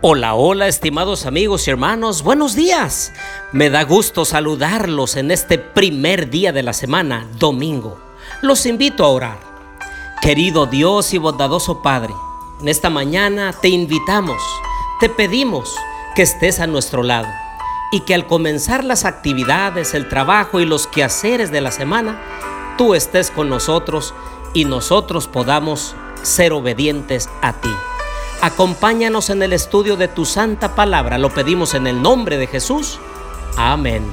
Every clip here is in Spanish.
Hola, hola, estimados amigos y hermanos, buenos días. Me da gusto saludarlos en este primer día de la semana, domingo. Los invito a orar. Querido Dios y bondadoso Padre, en esta mañana te invitamos, te pedimos que estés a nuestro lado y que al comenzar las actividades, el trabajo y los quehaceres de la semana, tú estés con nosotros y nosotros podamos ser obedientes a ti. Acompáñanos en el estudio de tu santa palabra. Lo pedimos en el nombre de Jesús. Amén.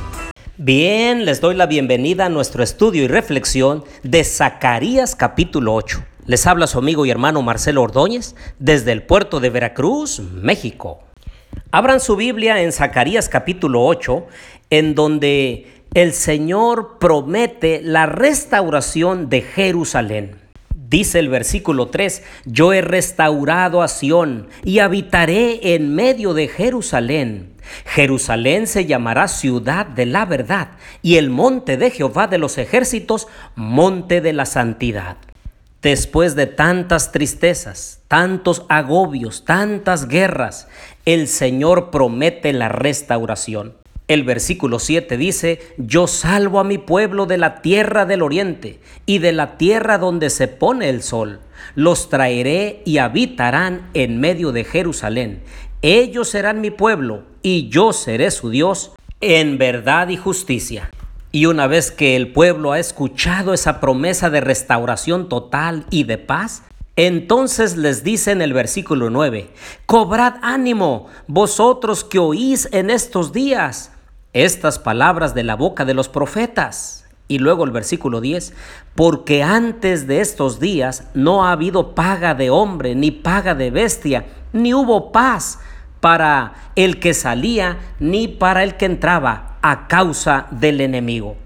Bien, les doy la bienvenida a nuestro estudio y reflexión de Zacarías capítulo 8. Les habla su amigo y hermano Marcelo Ordóñez desde el puerto de Veracruz, México. Abran su Biblia en Zacarías capítulo 8, en donde el Señor promete la restauración de Jerusalén. Dice el versículo 3, yo he restaurado a Sión y habitaré en medio de Jerusalén. Jerusalén se llamará ciudad de la verdad y el monte de Jehová de los ejércitos, monte de la santidad. Después de tantas tristezas, tantos agobios, tantas guerras, el Señor promete la restauración. El versículo 7 dice, yo salvo a mi pueblo de la tierra del oriente y de la tierra donde se pone el sol. Los traeré y habitarán en medio de Jerusalén. Ellos serán mi pueblo y yo seré su Dios en verdad y justicia. Y una vez que el pueblo ha escuchado esa promesa de restauración total y de paz, entonces les dice en el versículo 9, cobrad ánimo, vosotros que oís en estos días estas palabras de la boca de los profetas. Y luego el versículo 10, porque antes de estos días no ha habido paga de hombre, ni paga de bestia, ni hubo paz para el que salía, ni para el que entraba a causa del enemigo.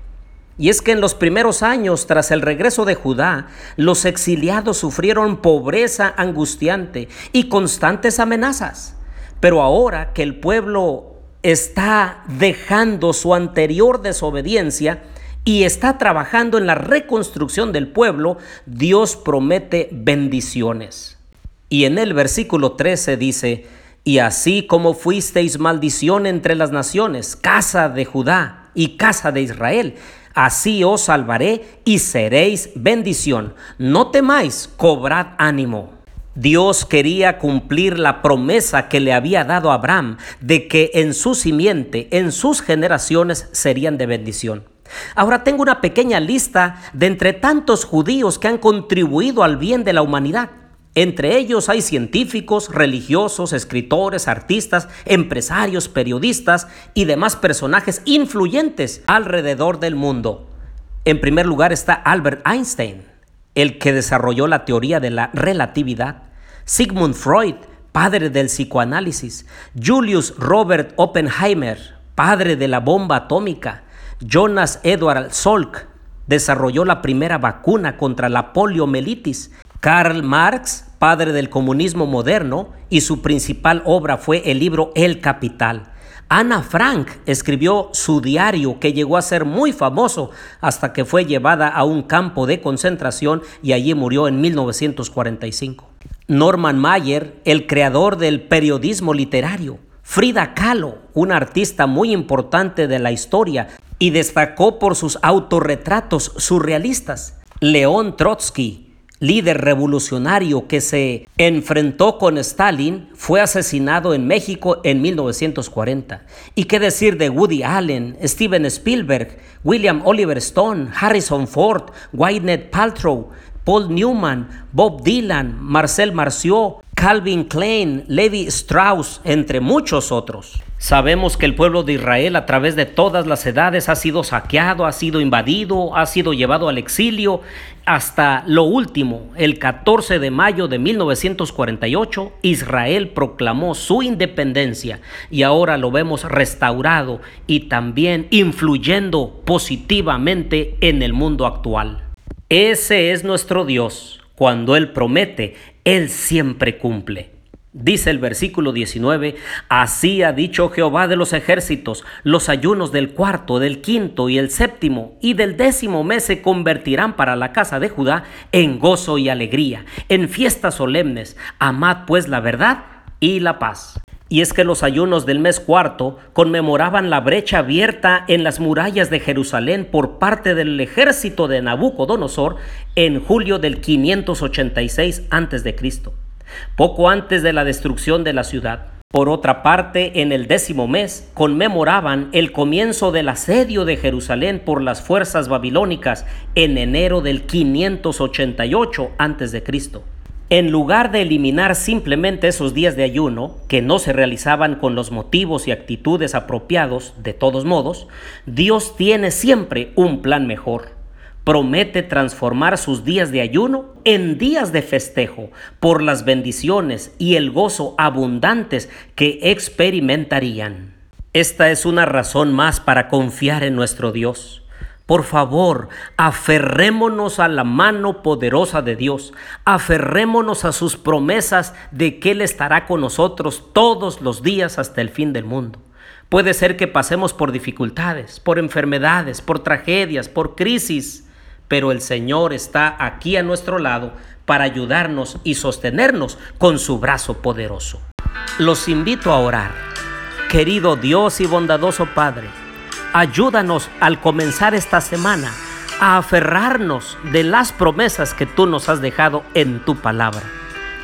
Y es que en los primeros años, tras el regreso de Judá, los exiliados sufrieron pobreza angustiante y constantes amenazas. Pero ahora que el pueblo está dejando su anterior desobediencia y está trabajando en la reconstrucción del pueblo, Dios promete bendiciones. Y en el versículo 13 dice, y así como fuisteis maldición entre las naciones, casa de Judá y casa de Israel, así os salvaré y seréis bendición. No temáis, cobrad ánimo. Dios quería cumplir la promesa que le había dado a Abraham de que en su simiente, en sus generaciones, serían de bendición. Ahora tengo una pequeña lista de entre tantos judíos que han contribuido al bien de la humanidad. Entre ellos hay científicos, religiosos, escritores, artistas, empresarios, periodistas y demás personajes influyentes alrededor del mundo. En primer lugar está Albert Einstein, el que desarrolló la teoría de la relatividad. Sigmund Freud, padre del psicoanálisis, Julius Robert Oppenheimer, padre de la bomba atómica, Jonas Edward Salk, desarrolló la primera vacuna contra la poliomielitis, Karl Marx, padre del comunismo moderno, y su principal obra fue el libro El Capital. Ana Frank escribió su diario que llegó a ser muy famoso hasta que fue llevada a un campo de concentración y allí murió en 1945. Norman Mayer, el creador del periodismo literario. Frida Kahlo, una artista muy importante de la historia y destacó por sus autorretratos surrealistas. León Trotsky, líder revolucionario que se enfrentó con Stalin, fue asesinado en México en 1940. ¿Y qué decir de Woody Allen, Steven Spielberg, William Oliver Stone, Harrison Ford, Gwyneth Paltrow, Paul Newman, Bob Dylan, Marcel Marceau, Calvin Klein, Levi Strauss, entre muchos otros. Sabemos que el pueblo de Israel a través de todas las edades ha sido saqueado, ha sido invadido, ha sido llevado al exilio. Hasta lo último, el 14 de mayo de 1948, Israel proclamó su independencia y ahora lo vemos restaurado y también influyendo positivamente en el mundo actual. Ese es nuestro Dios. Cuando Él promete, Él siempre cumple. Dice el versículo 19, así ha dicho Jehová de los ejércitos, los ayunos del cuarto, del quinto y el séptimo y del décimo mes se convertirán para la casa de Judá en gozo y alegría, en fiestas solemnes. Amad pues la verdad y la paz. Y es que los ayunos del mes cuarto conmemoraban la brecha abierta en las murallas de Jerusalén por parte del ejército de Nabucodonosor en julio del 586 a.C., poco antes de la destrucción de la ciudad. Por otra parte, en el décimo mes conmemoraban el comienzo del asedio de Jerusalén por las fuerzas babilónicas en enero del 588 a.C en lugar de eliminar simplemente esos días de ayuno, que no se realizaban con los motivos y actitudes apropiados, de todos modos, Dios tiene siempre un plan mejor. Promete transformar sus días de ayuno en días de festejo por las bendiciones y el gozo abundantes que experimentarían. Esta es una razón más para confiar en nuestro Dios. Por favor, aferrémonos a la mano poderosa de Dios, aferrémonos a sus promesas de que Él estará con nosotros todos los días hasta el fin del mundo. Puede ser que pasemos por dificultades, por enfermedades, por tragedias, por crisis, pero el Señor está aquí a nuestro lado para ayudarnos y sostenernos con su brazo poderoso. Los invito a orar. Querido Dios y bondadoso Padre, Ayúdanos al comenzar esta semana a aferrarnos de las promesas que tú nos has dejado en tu palabra.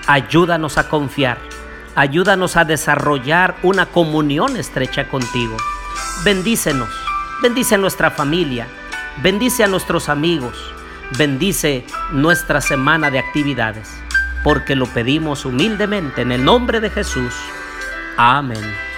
Ayúdanos a confiar. Ayúdanos a desarrollar una comunión estrecha contigo. Bendícenos. Bendice a nuestra familia. Bendice a nuestros amigos. Bendice nuestra semana de actividades. Porque lo pedimos humildemente en el nombre de Jesús. Amén.